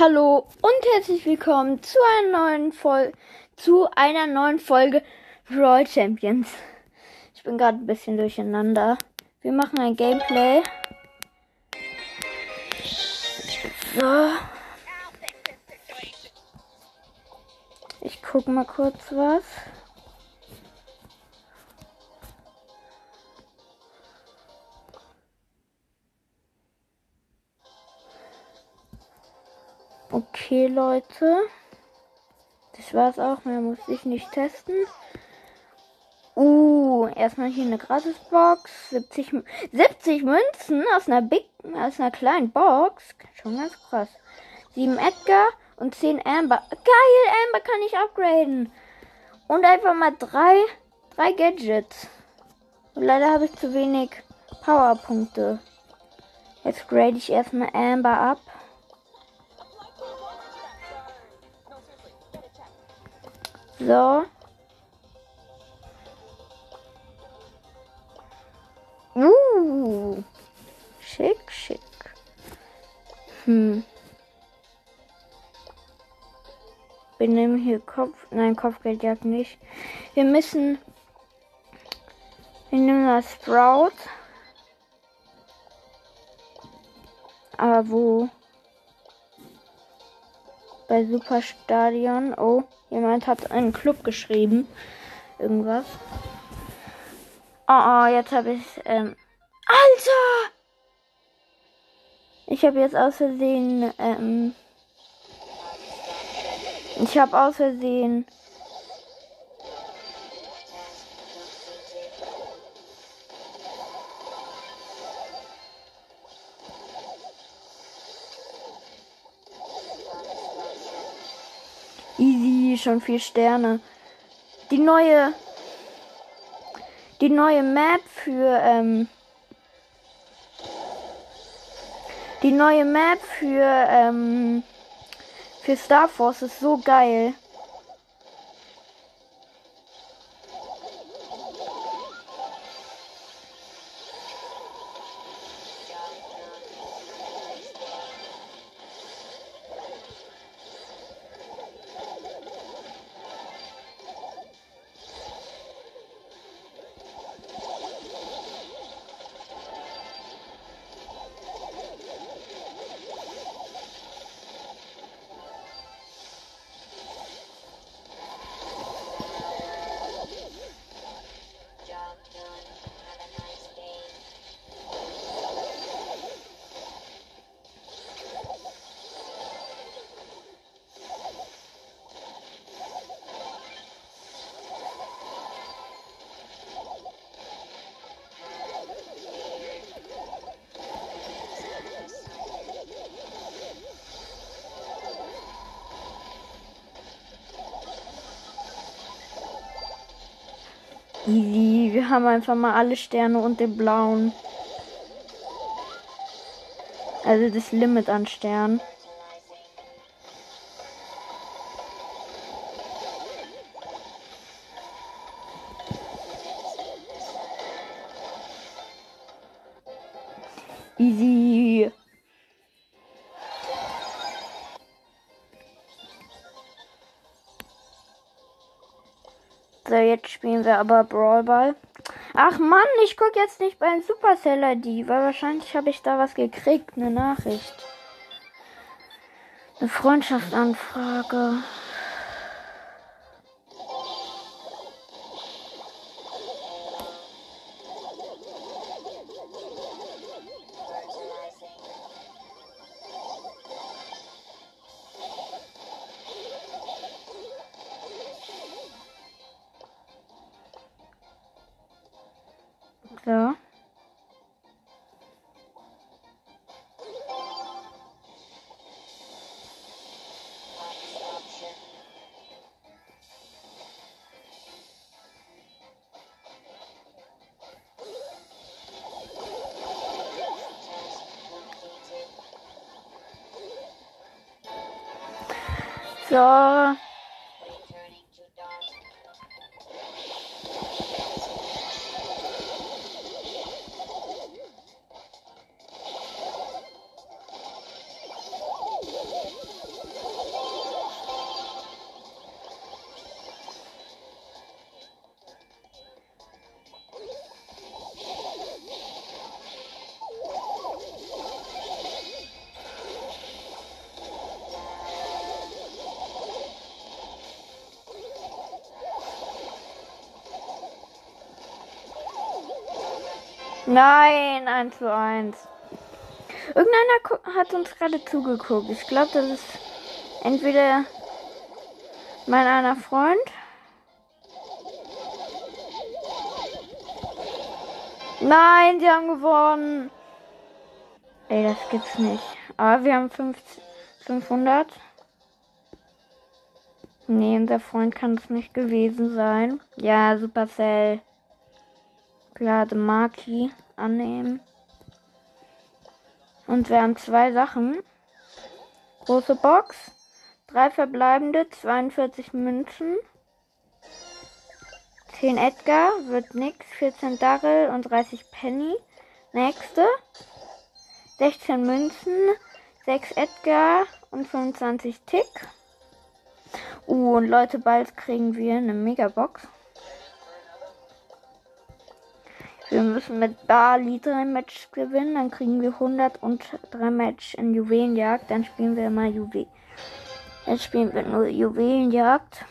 Hallo und herzlich willkommen zu einer neuen Folge zu einer neuen Folge Royal Champions. Ich bin gerade ein bisschen durcheinander. Wir machen ein Gameplay. So. Ich guck mal kurz was. Okay, Leute. Das war's auch. Mehr muss ich nicht testen. Uh, erstmal hier eine Gratisbox. 70, 70 Münzen aus einer Big, aus einer kleinen Box. Schon ganz krass. 7 Edgar und 10 Amber. Geil, Amber kann ich upgraden. Und einfach mal drei, drei Gadgets. Und leider habe ich zu wenig Powerpunkte. Jetzt grade ich erstmal Amber ab. So. Uh. Schick, schick. Hm. Wir nehmen hier Kopf. Nein, Kopfgeldjagd nicht. Wir müssen. Wir nehmen das Sprout. Aber wo? Bei Superstadion. Oh. Jemand hat einen Club geschrieben. Irgendwas. Oh, oh jetzt habe ich. Ähm Alter! Ich habe jetzt aus Versehen. Ähm ich habe aus Versehen. Easy, schon vier Sterne. Die neue. Die neue Map für. Ähm, die neue Map für. Ähm, für Star Force ist so geil. Haben einfach mal alle Sterne und den blauen. Also das Limit an Sternen. Easy. So, jetzt spielen wir aber Brawl Ball. Ach Mann, ich gucke jetzt nicht beim Supercell ID, weil wahrscheinlich habe ich da was gekriegt, eine Nachricht. Eine Freundschaftsanfrage. So. Nein, 1 zu 1. Irgendeiner hat uns gerade zugeguckt. Ich glaube, das ist entweder mein einer Freund. Nein, sie haben gewonnen. Ey, das gibt's nicht. Aber wir haben 50, 500. Nee, unser Freund kann es nicht gewesen sein. Ja, Supercell. Klar, Maki annehmen. Und wir haben zwei Sachen. Große Box. Drei verbleibende, 42 Münzen. 10 Edgar, wird nix. 14 Darrell und 30 Penny. Nächste. 16 Münzen, 6 Edgar und 25 Tick. Uh, und Leute, bald kriegen wir eine Megabox. Wir müssen mit Bali drei Matches gewinnen, dann kriegen wir 100 und drei Matches in Juwelenjagd. Dann spielen wir mal Juwel. Jetzt spielen wir nur Juwelenjagd.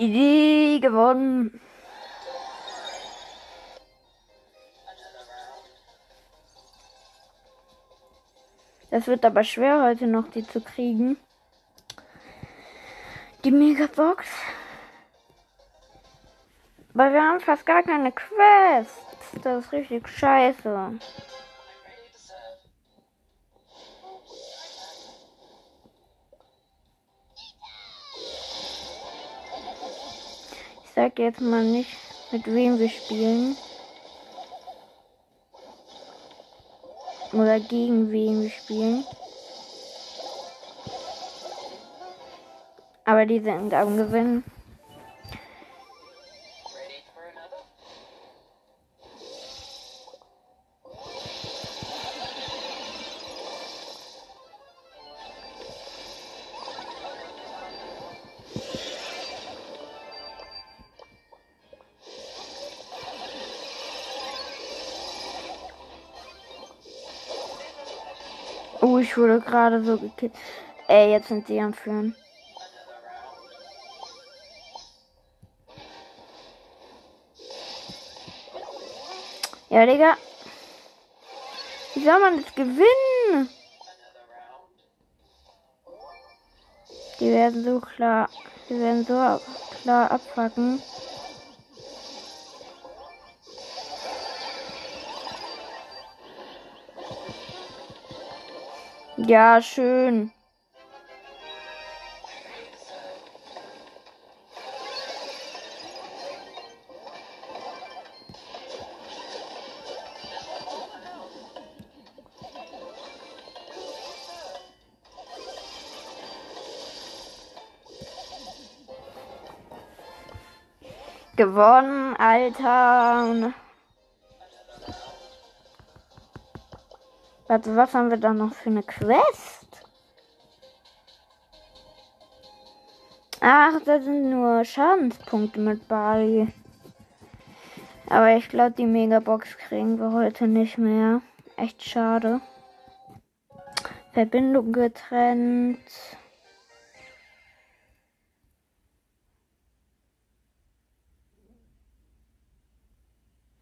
Idee gewonnen. Das wird aber schwer heute noch, die zu kriegen. Die Megabox. Weil wir haben fast gar keine Quest. Das ist richtig scheiße. Sag jetzt mal nicht, mit wem wir spielen. Oder gegen wen wir spielen. Aber die sind am Gewinnen. Wurde gerade so gekillt. Ey, jetzt sind sie am Führen. Ja, Digga. Wie soll man das gewinnen? Die werden so klar. Die werden so klar abfacken. Ja, schön. Gewonnen, Alter. Warte, was haben wir da noch für eine Quest? Ach, da sind nur Schadenspunkte mit Bali. Aber ich glaube, die Megabox kriegen wir heute nicht mehr. Echt schade. Verbindung getrennt.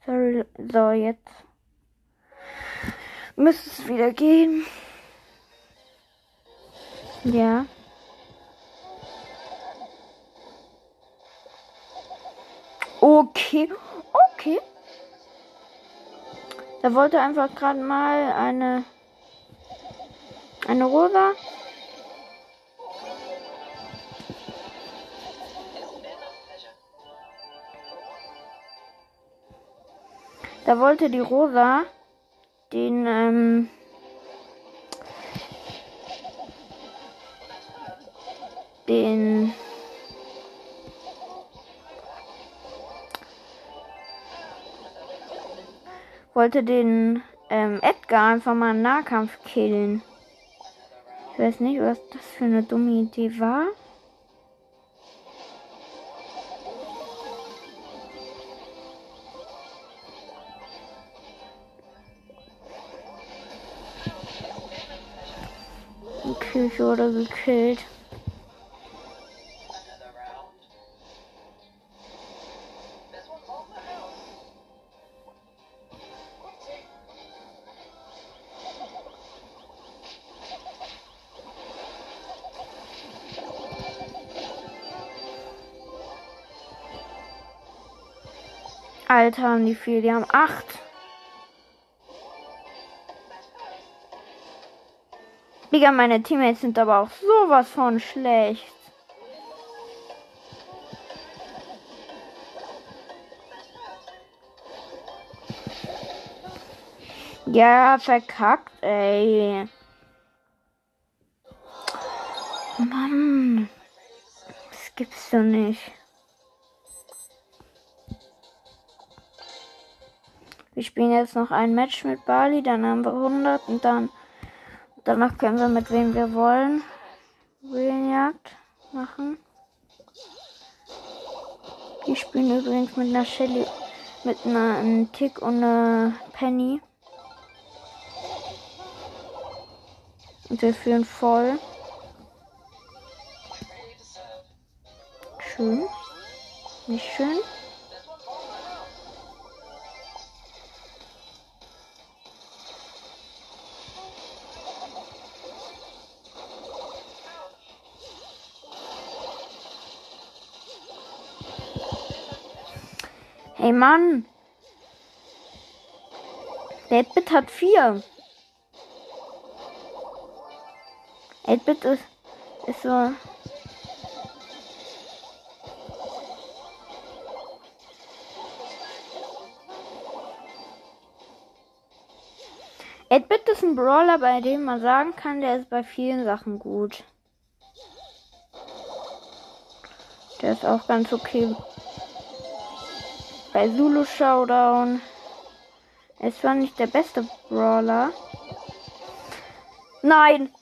Sorry, so jetzt müsste es wieder gehen. Ja. Okay. Okay. Da wollte einfach gerade mal eine eine Rosa. Da wollte die Rosa den ähm, den wollte den ähm, Edgar einfach mal im Nahkampf killen. Ich weiß nicht, was das für eine dumme Idee war. Ich wurde gekillt. Alter, haben die viel. Die haben acht. Digga, meine Teammates sind aber auch sowas von schlecht. Ja, verkackt, ey. Mann. Das gibt's doch nicht. Wir spielen jetzt noch ein Match mit Bali, dann haben wir 100 und dann danach können wir mit wem wir wollen Juwelenjagd machen. Die spielen übrigens mit einer Shelly, mit einer einem Tick und einer Penny. Und wir führen voll. Schön. Nicht schön. Hey Mann. Deadbit hat vier. 8-Bit ist, ist so. Edbit ist ein Brawler, bei dem man sagen kann, der ist bei vielen Sachen gut. Der ist auch ganz okay. Bei Zulu Showdown. Ist zwar nicht der beste Brawler. Nein!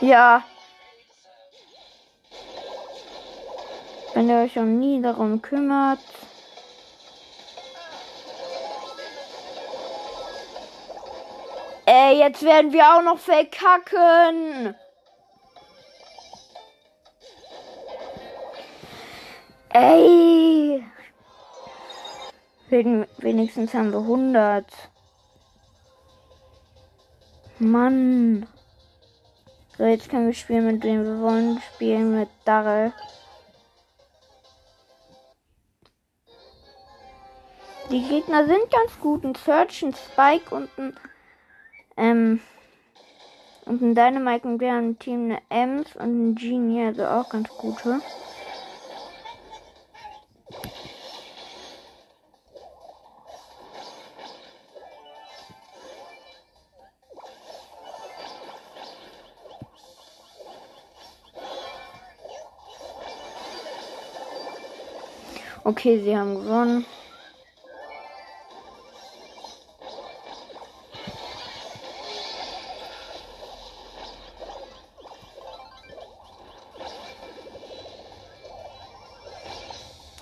Ja. Wenn ihr euch auch nie darum kümmert. Ey, jetzt werden wir auch noch verkacken. Ey. Wenigstens haben wir 100. Mann. So, jetzt können wir spielen, mit wem wir wollen. Spielen mit Darrell. Die Gegner sind ganz gut. Ein Search, ein Spike und ein, ähm, und ein Dynamite und wir haben ein Team eine Ems und ein Genie, also auch ganz gute. Okay, sie haben gewonnen.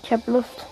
Ich hab Lust.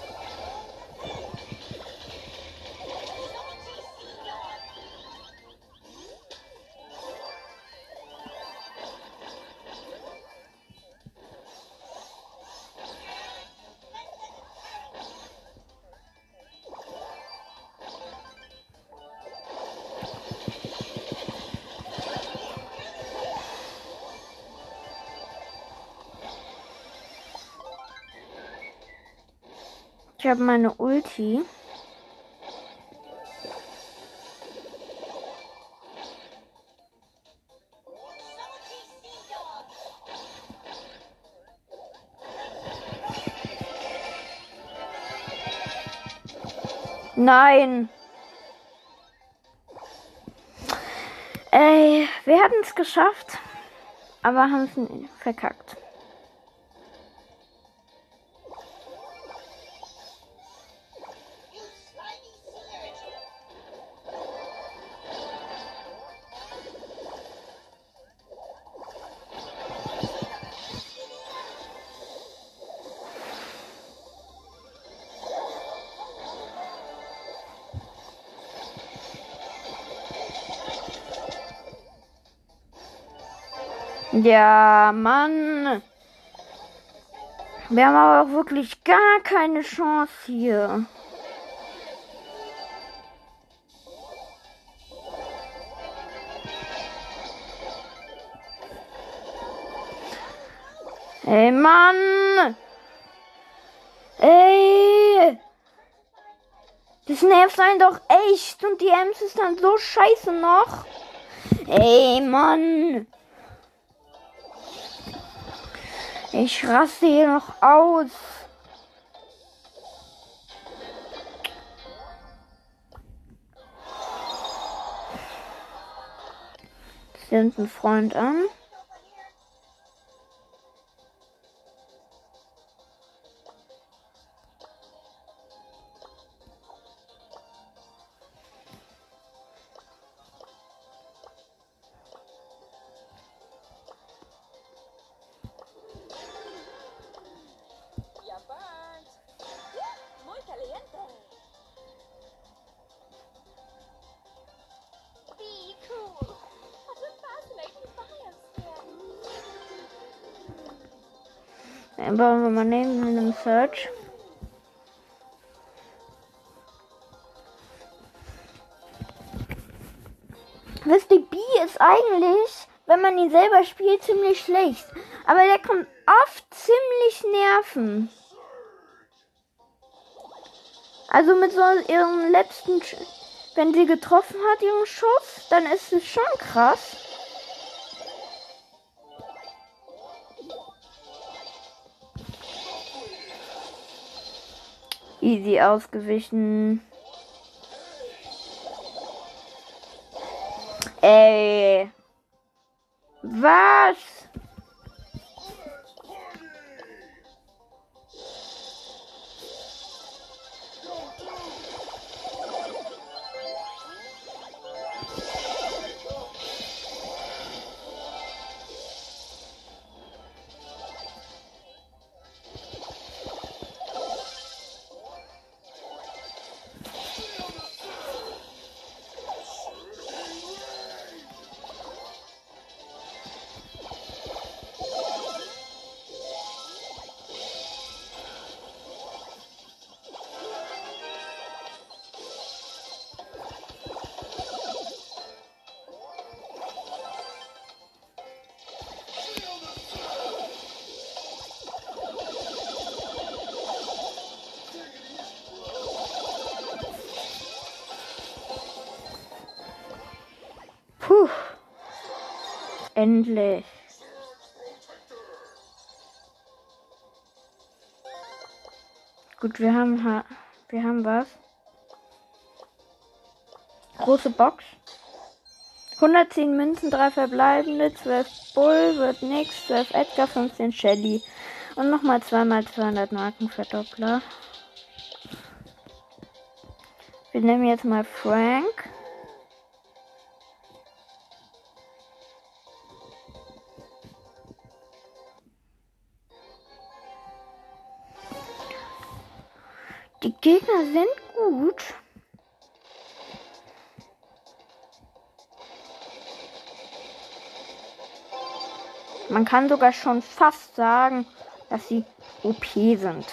Ich habe meine Ulti. Nein. Ey, wir hatten es geschafft, aber haben es verkackt. Ja, Mann. Wir haben aber auch wirklich gar keine Chance hier. Ey, Mann! Ey! Das nervt einen doch echt und die Ems ist dann so scheiße noch. Ey, Mann! Ich raste hier noch aus. Sind ein Freund an. Bauen wir mal neben einem Search. Wisst ihr, B ist eigentlich, wenn man ihn selber spielt, ziemlich schlecht. Aber der kommt oft ziemlich nerven. Also mit so ihrem letzten, wenn sie getroffen hat, ihren Schuss, dann ist es schon krass. Easy ausgewichen. Ey. Was? Endlich. Gut, wir haben wir haben was. Große Box. 110 Münzen, 3 verbleibende, 12 Bull, wird nix, 12 Edgar, 15 Shelly. Und nochmal zweimal 200 Marken Verdoppler. Wir nehmen jetzt mal Frank. Gegner sind gut. Man kann sogar schon fast sagen, dass sie OP sind.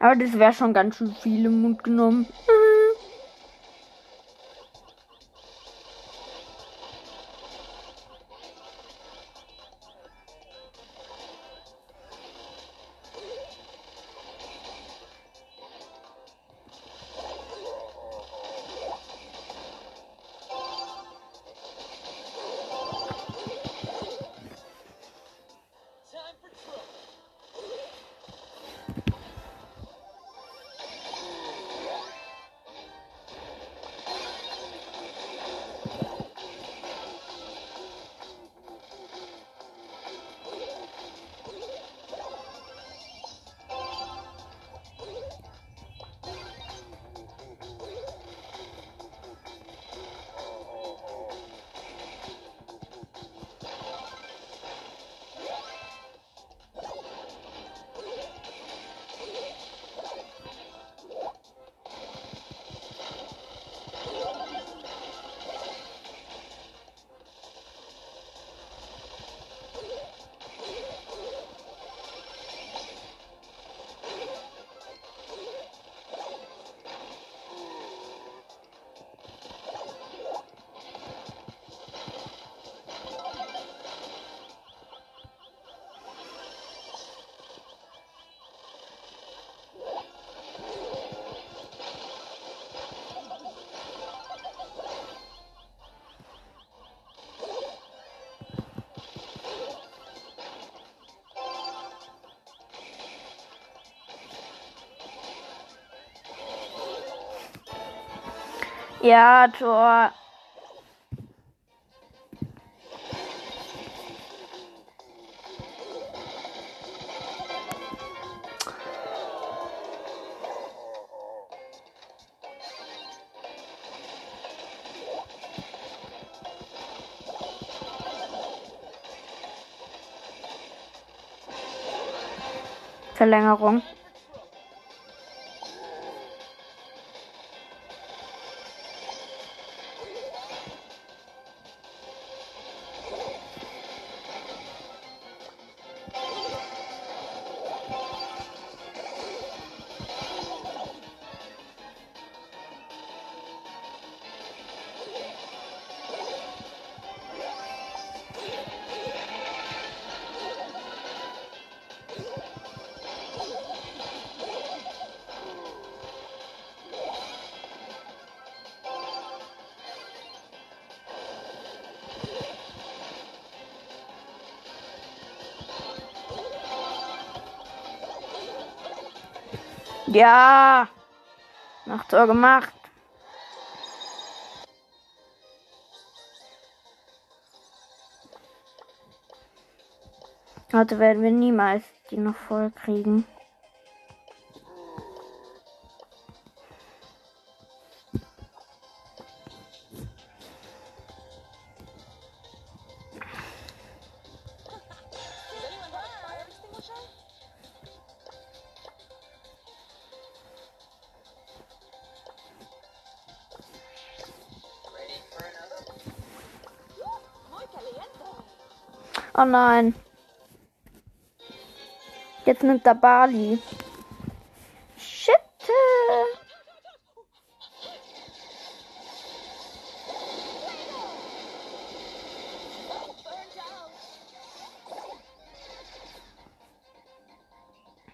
Aber das wäre schon ganz schön viel im Mund genommen. Ja, Tor. Verlängerung. Ja. Noch Tor gemacht. Heute werden wir niemals die noch voll kriegen. Oh nein. Jetzt nimmt er Bali. Shit.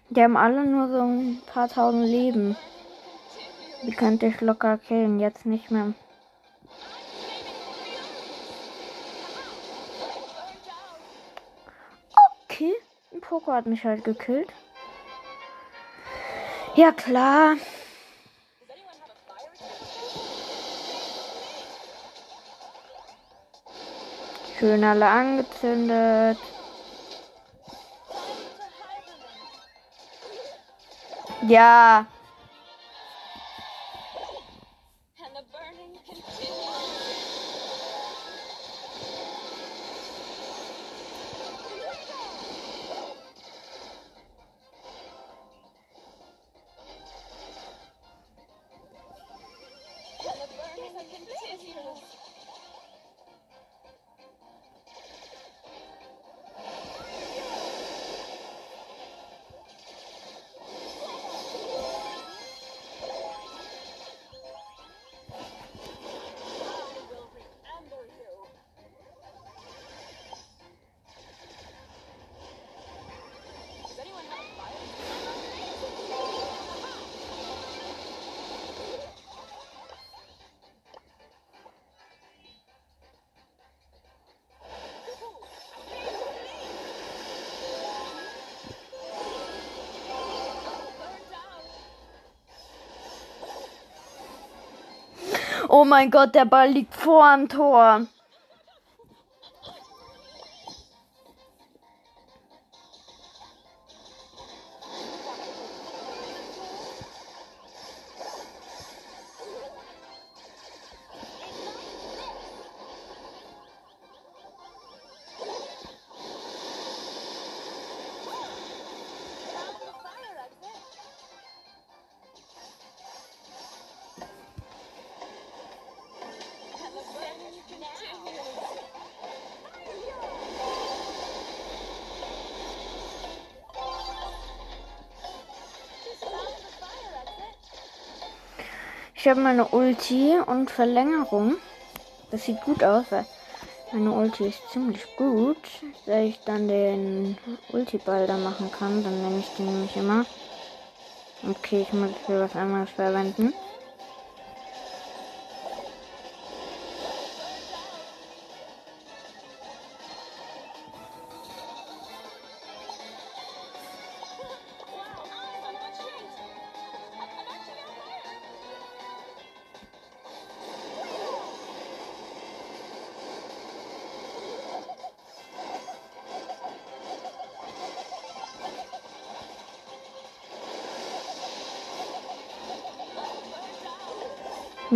Die haben alle nur so ein paar tausend Leben. Die könnte ich locker killen, jetzt nicht mehr. Poco hat mich halt gekillt. Ja klar. Schön alle angezündet. Ja. Oh mein Gott, der Ball liegt vor dem Tor. Ich habe meine Ulti und Verlängerung. Das sieht gut aus, weil meine Ulti ist ziemlich gut. Wenn ich dann den Ulti-Ball da machen kann, dann nehme ich den nämlich immer. Okay, ich muss für was anderes verwenden.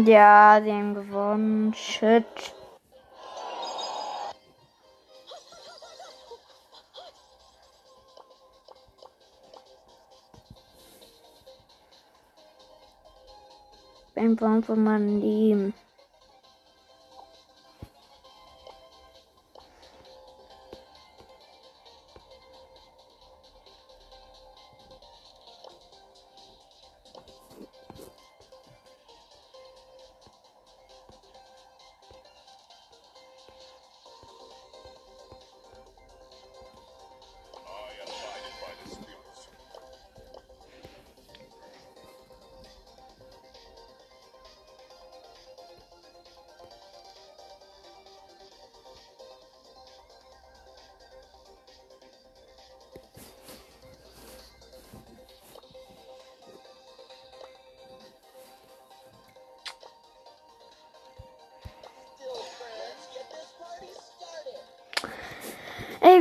Ja, sie haben gewonnen. Shit. Ein Baum von meinem Leben.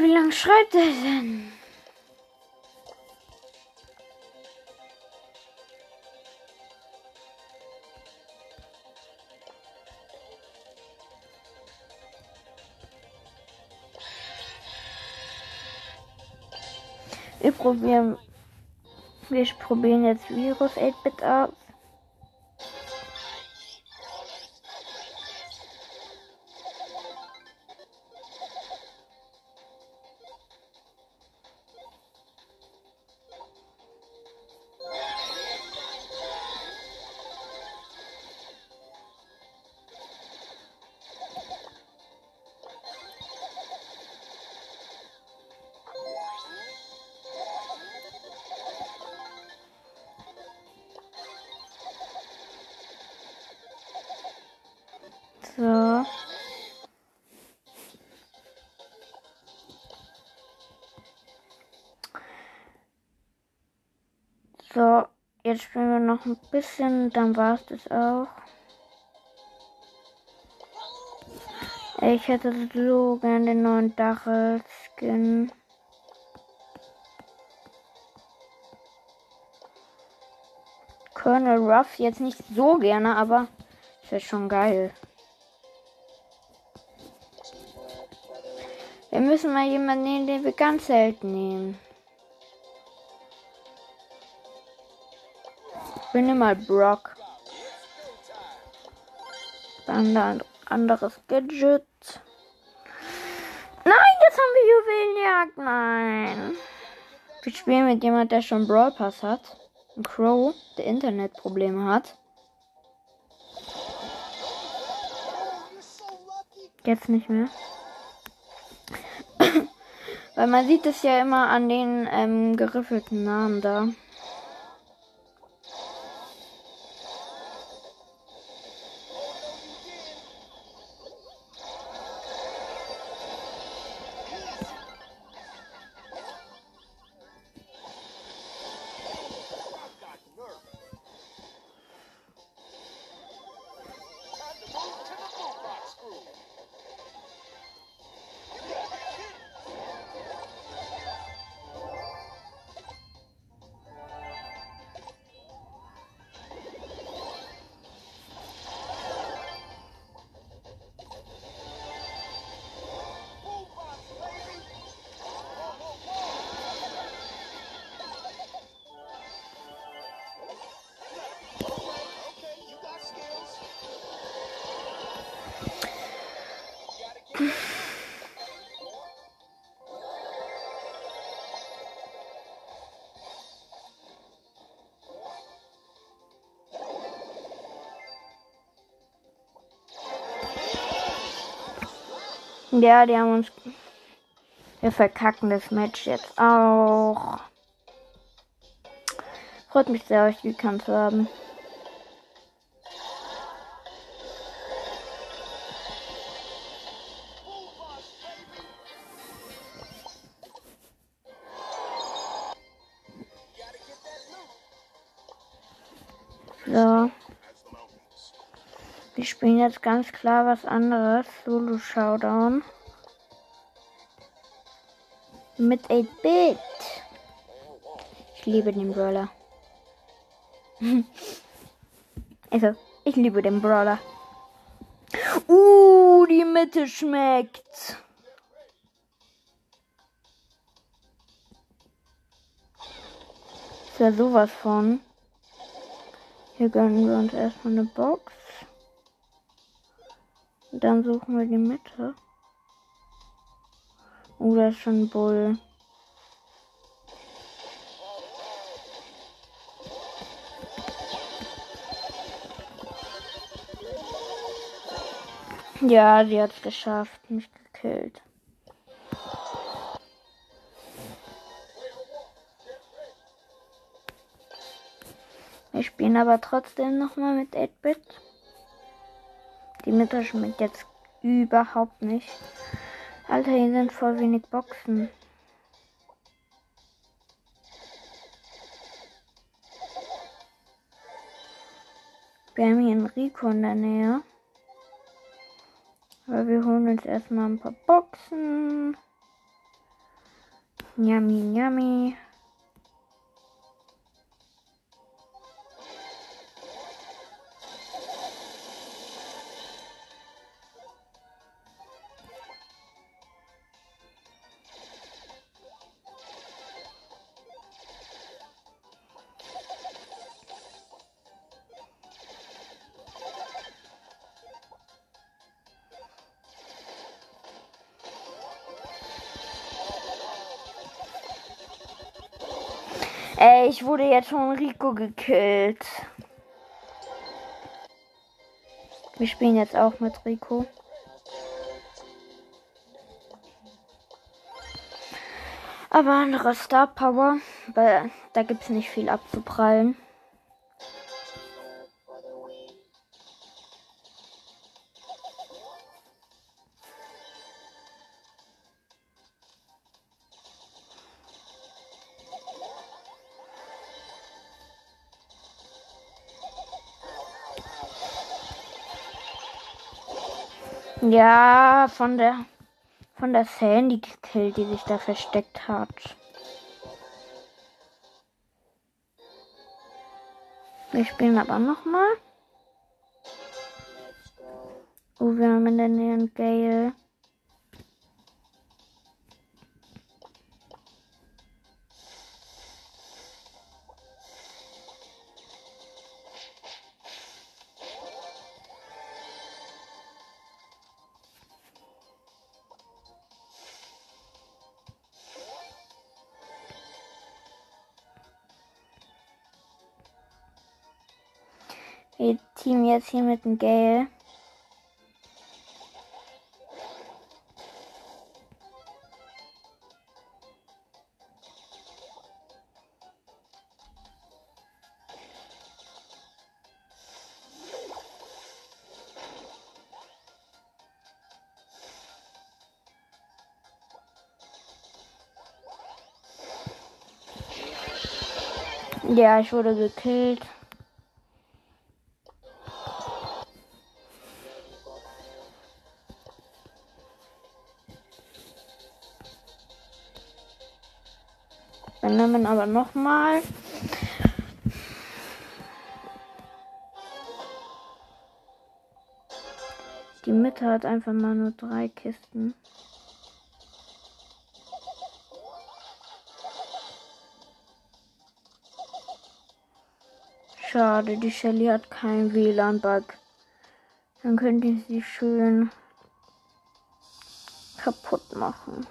Wie lange schreibt er denn? Wir probieren, wir probieren jetzt Virus 8-Bit aus. Jetzt spielen wir noch ein bisschen, dann war es das auch. Ich hätte so gern den neuen Dachel-Skin. Colonel Ruff jetzt nicht so gerne, aber ist ja schon geil. Wir müssen mal jemanden nehmen, den wir ganz selten nehmen. Ich nehme mal Brock. Dann ein anderes Gadget. Nein, jetzt haben wir Juwelenjagd. Nein. Wir spielen mit jemand, der schon Brawl Pass hat. Ein Crow, der Internetprobleme hat. Jetzt nicht mehr. Weil man sieht es ja immer an den ähm, geriffelten Namen da. Ja, die haben uns. Wir verkacken das Match jetzt auch. Freut mich sehr, euch gekannt zu haben. Spielen jetzt ganz klar was anderes. Solo Showdown. Mit 8-Bit. Ich liebe den Brawler. also, Ich liebe den Brawler. Uh, die Mitte schmeckt. Ist ja sowas von. Hier gönnen wir uns erstmal eine Box. Dann suchen wir die Mitte. Oh, da ist schon Bull. Ja, sie hat es geschafft, mich gekillt. Wir spielen aber trotzdem nochmal mit 8-Bit. Die Mitte schmeckt jetzt überhaupt nicht. Alter, hier sind voll wenig Boxen. Wir haben hier einen Rico in der Nähe. Aber wir holen uns erstmal ein paar Boxen. Yummy, yummy. Ich wurde jetzt von Rico gekillt. Wir spielen jetzt auch mit Rico. Aber andere Star Power, weil da gibt es nicht viel abzuprallen. Ja, von der von der Sandy gekillt, die sich da versteckt hat. Wir spielen aber noch mal. Oh, wir haben in der Nähe einen Gale. Teamen jetzt hier mit dem Gale. Ja, ich wurde gekillt. Aber nochmal. Die Mitte hat einfach mal nur drei Kisten. Schade, die Shelly hat keinen WLAN-Bug. Dann könnte ich sie schön kaputt machen.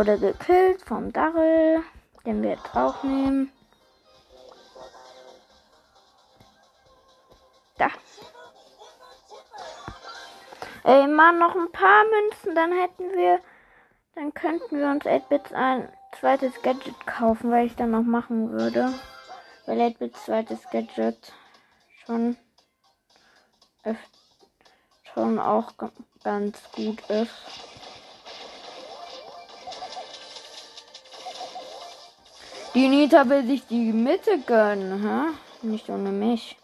Wurde gekillt vom Darrell, den wir jetzt auch nehmen. Da. Ey, Mann, noch ein paar Münzen, dann hätten wir dann könnten wir uns 8-Bits ein zweites Gadget kaufen, weil ich dann noch machen würde. weil Edwards zweites Gadget schon, schon auch ga- ganz gut ist. Die Nita will sich die Mitte gönnen, hä? Nicht ohne mich.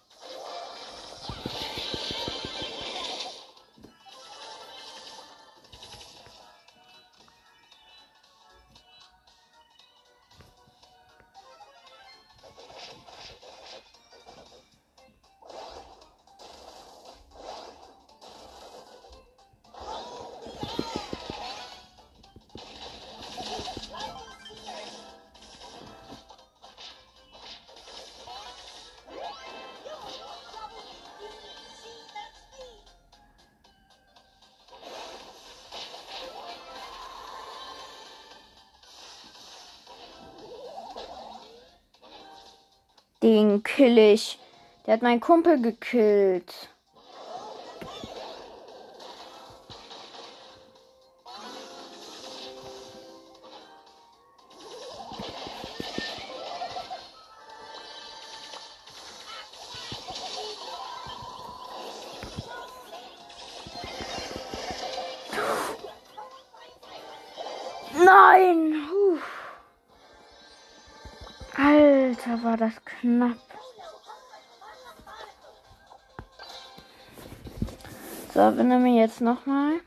Den kill ich. Der hat meinen Kumpel gekillt. So, er mir jetzt nochmal.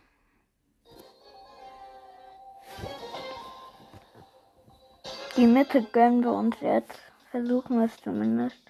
Die Mitte gönnen wir uns jetzt. Versuchen wir es zumindest.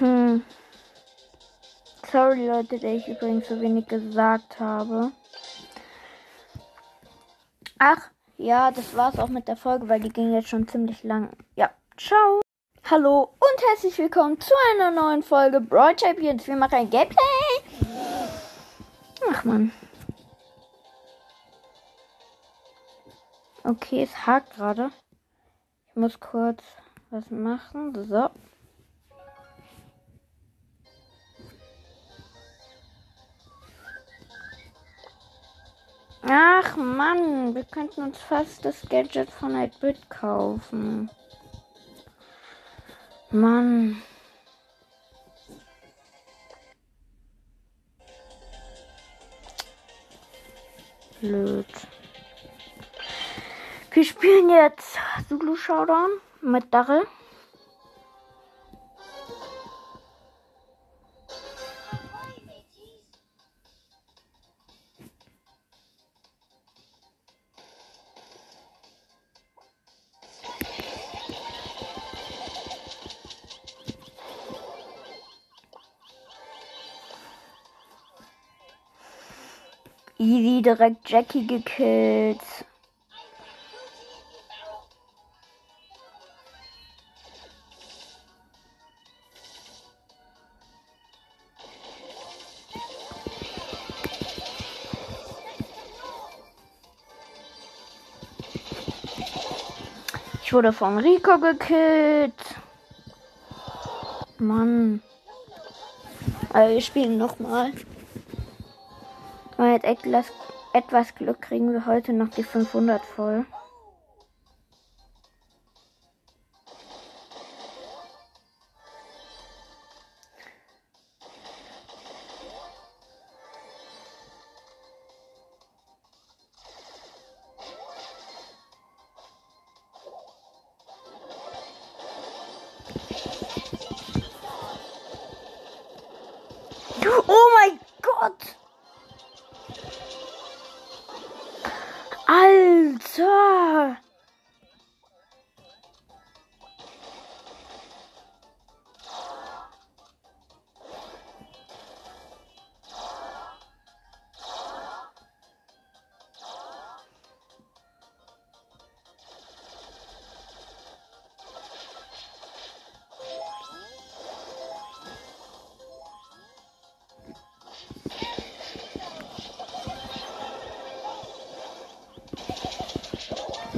Hm. Sorry Leute, dass ich übrigens so wenig gesagt habe. Ach, ja, das war's auch mit der Folge, weil die ging jetzt schon ziemlich lang. Ja, ciao. Hallo und herzlich willkommen zu einer neuen Folge Brawl Champions. Wir machen ein Gameplay. Ach man. Okay, es hakt gerade. Ich muss kurz was machen. So. Ach Mann, wir könnten uns fast das Gadget von 8-Bit kaufen. Mann. Blöd. Wir spielen jetzt Zulu Showdown mit Darrell. Easy direkt Jackie gekillt. Ich wurde von Rico gekillt. Mann. Also wir spielen nochmal. Mit etwas, etwas Glück kriegen wir heute noch die 500 voll.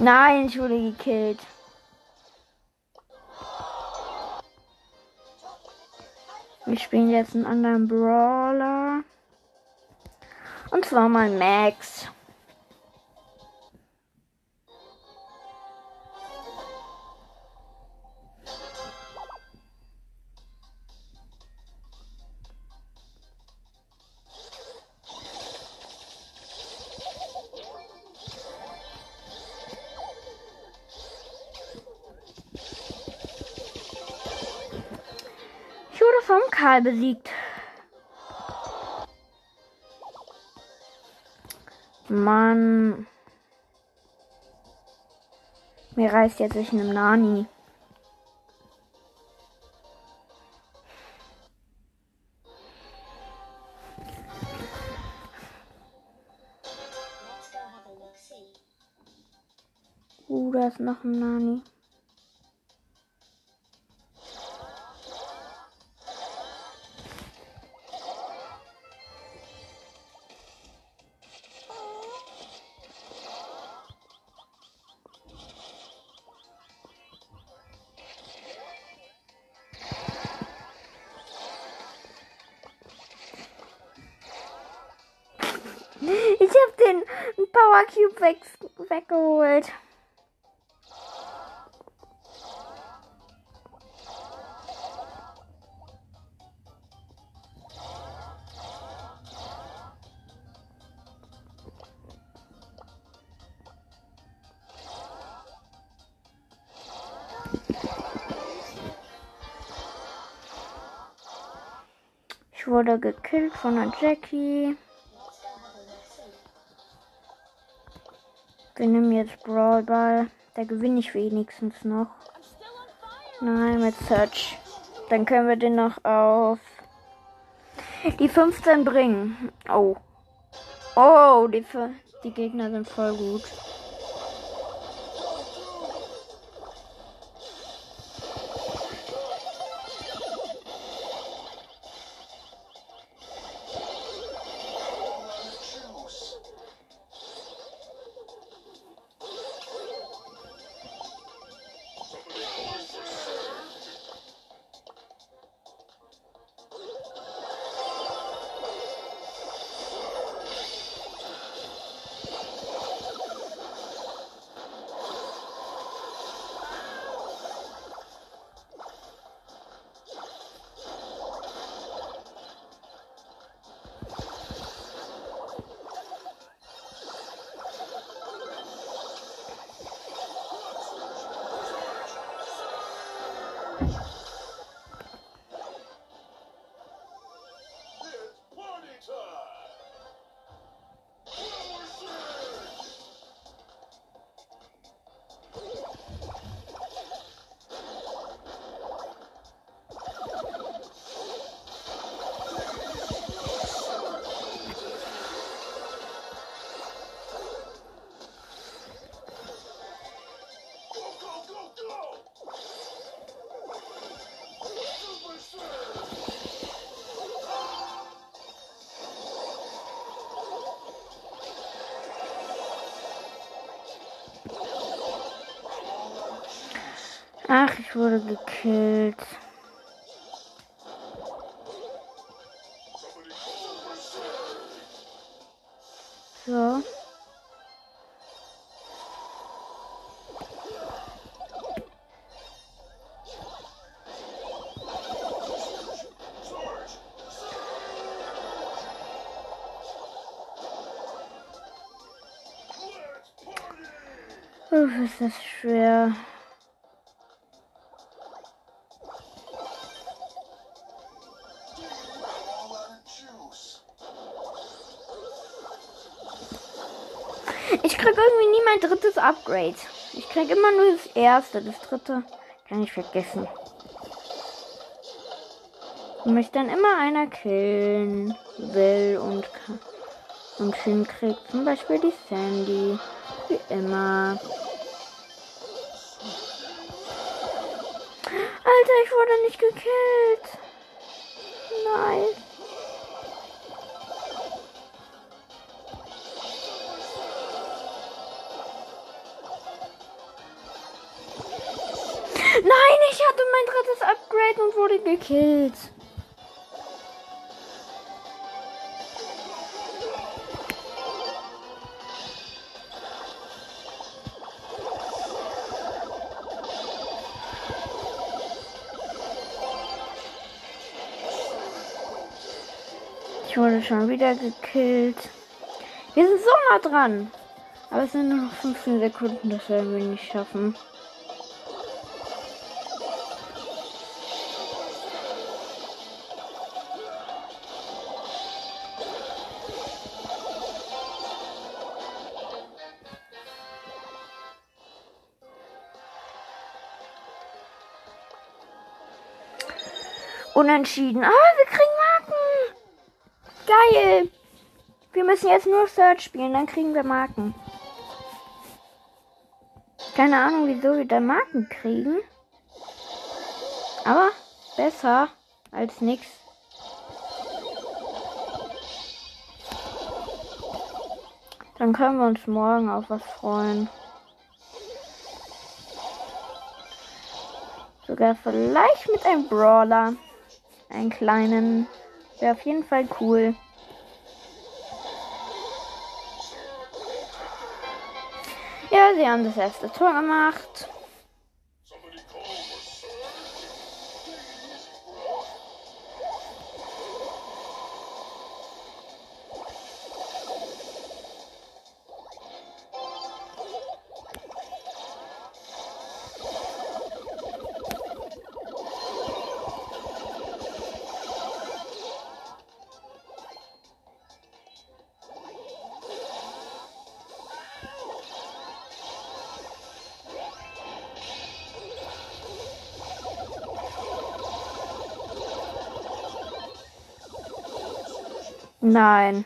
Nein, ich wurde gekillt. Wir spielen jetzt einen anderen Brawler. Und zwar mal Max. Besiegt. Mann. Mir reißt jetzt ich einem Nani. Uh, da ist noch ein Nani. Cube weg, weggeholt. Ich wurde gekillt von der Jackie. Wir nehmen jetzt Brawl Ball. Da gewinne ich wenigstens noch. Nein, mit Search. Dann können wir den noch auf die 15 bringen. Oh. Oh, die, die Gegner sind voll gut. Ach, ich wurde gekillt. So. Uff, ist das schwer. Drittes Upgrade. Ich krieg immer nur das erste. Das dritte kann ich vergessen. Und mich dann immer einer killen will und, kann- und hinkriegt. Zum Beispiel die Sandy. Wie immer. Alter, ich wurde nicht gekillt. Nein. Hatte mein drittes Upgrade und wurde gekillt. Ich wurde schon wieder gekillt. Wir sind so nah dran. Aber es sind nur noch 15 Sekunden, das werden wir nicht schaffen. Unentschieden. Ah, wir kriegen Marken. Geil. Wir müssen jetzt nur Search spielen, dann kriegen wir Marken. Keine Ahnung, wieso wir da Marken kriegen. Aber besser als nichts. Dann können wir uns morgen auf was freuen. Sogar vielleicht mit einem Brawler. Einen kleinen. Wäre auf jeden Fall cool. Ja, sie haben das erste Tor gemacht. Nein.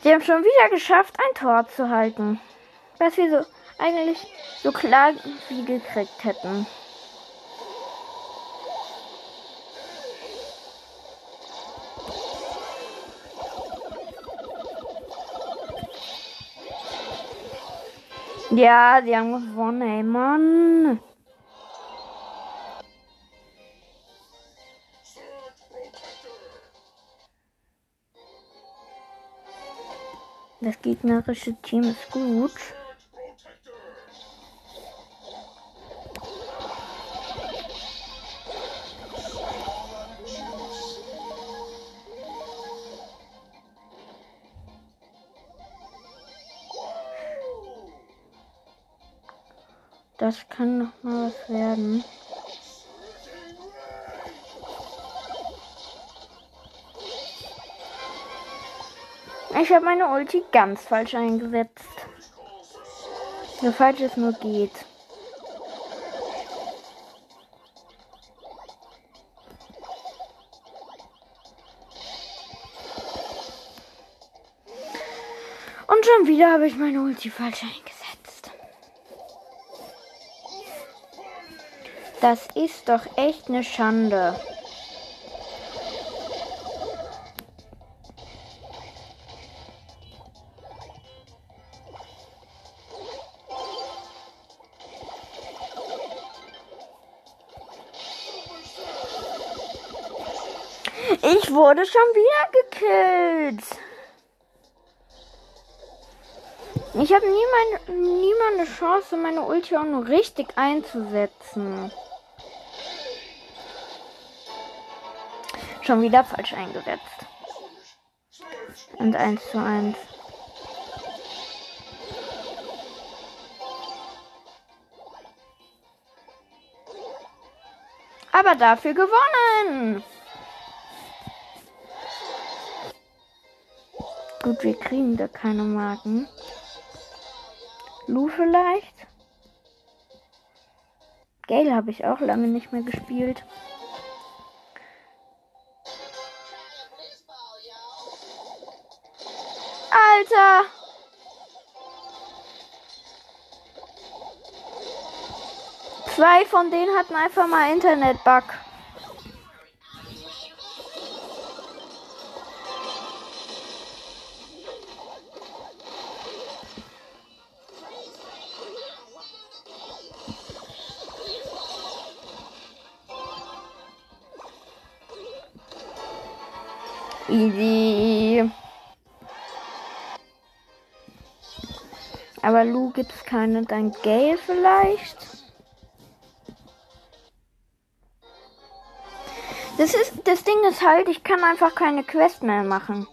Sie haben schon wieder geschafft, ein Tor zu halten. Was wir so eigentlich so klar wie gekriegt hätten. Ja, sie haben gewonnen, ey Mann. Das gegnerische Team ist gut. Das kann noch mal was werden. Ich habe meine Ulti ganz falsch eingesetzt. So falsch es nur geht. Und schon wieder habe ich meine Ulti falsch eingesetzt. Das ist doch echt eine Schande. Wurde schon wieder gekillt. Ich habe nie, mein, nie mal eine Chance, meine Ulti auch nur richtig einzusetzen. Schon wieder falsch eingesetzt. Und 1 zu 1. Aber dafür gewonnen. Gut, wir kriegen da keine Marken. Lu vielleicht? Gale habe ich auch lange nicht mehr gespielt. Alter! Zwei von denen hatten einfach mal Internet-Bug. Lu gibt's keine. Dann Gale vielleicht. Das ist, das Ding ist halt, ich kann einfach keine Quest mehr machen.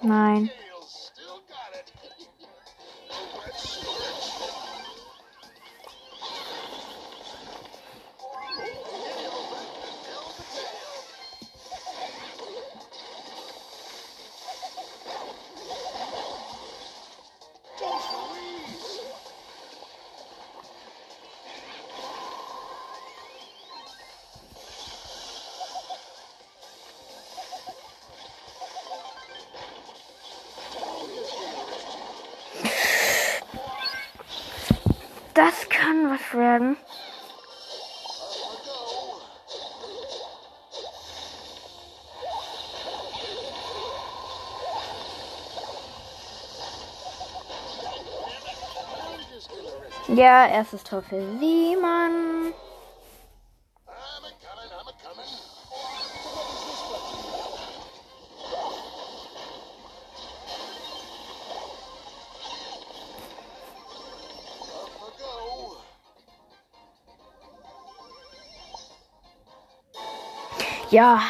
Nein. Ja, erstes Tor für Simon. Ja,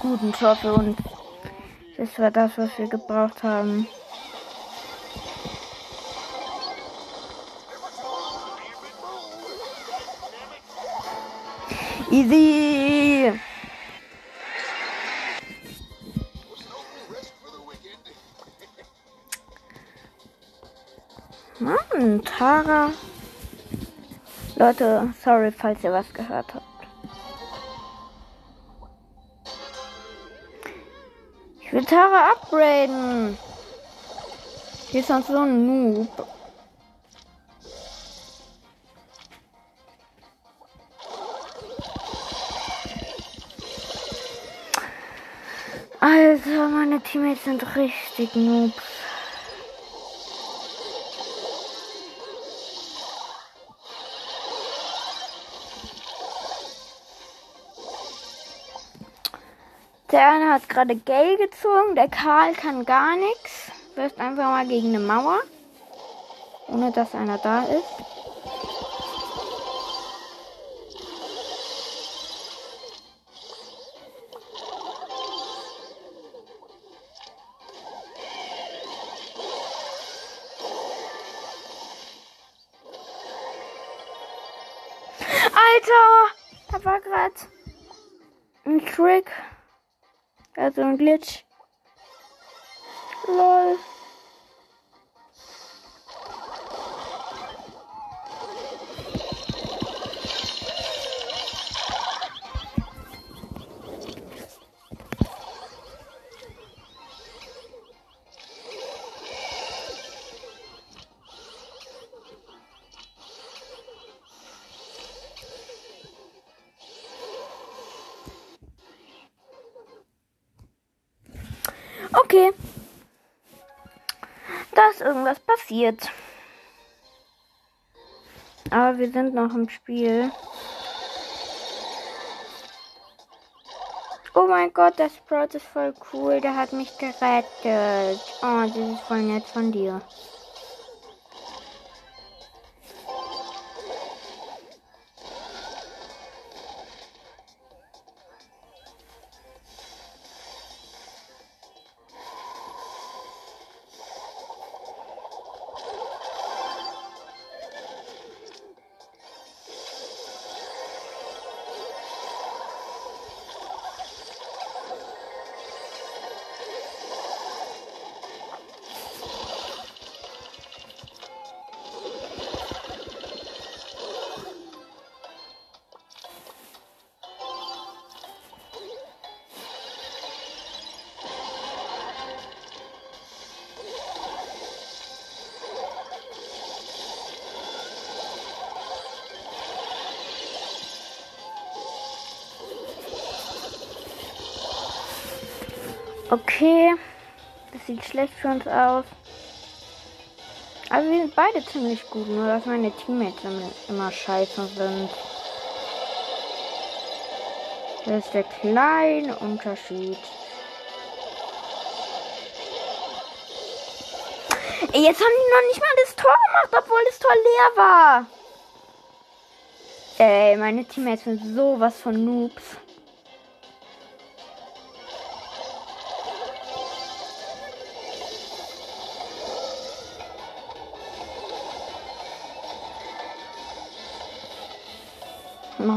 guten Tor für uns. Das war das, was wir gebraucht haben. Easy. Mann, Tara. Leute, sorry, falls ihr was gehört habt. Ich will Tara upgraden. Die ist sonst so ein Noob. Meine Teammates sind richtig Noobs. Der eine hat gerade Gale gezogen, der Karl kann gar nichts. Wirft einfach mal gegen eine Mauer. Ohne dass einer da ist. War gerade ein Trick. Also ein Glitch. Lol. Passiert. Aber wir sind noch im Spiel. Oh mein Gott, der Sprout ist voll cool. Der hat mich gerettet. Oh, das ist voll nett von dir. Okay. Das sieht schlecht für uns aus. Also wir sind beide ziemlich gut, nur dass meine Teammates immer- scheiße sind. Das ist der kleine Unterschied. Ey, jetzt haben die noch nicht mal das Tor gemacht, obwohl das Tor leer war. Ey, meine Teammates sind sowas von Noobs.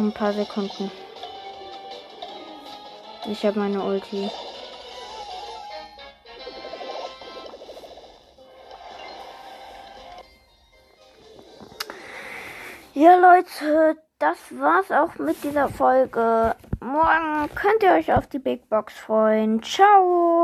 Ein paar Sekunden. Ich habe meine Ulti. Ja, Leute, das war's auch mit dieser Folge. Morgen könnt ihr euch auf die Big Box freuen. Ciao!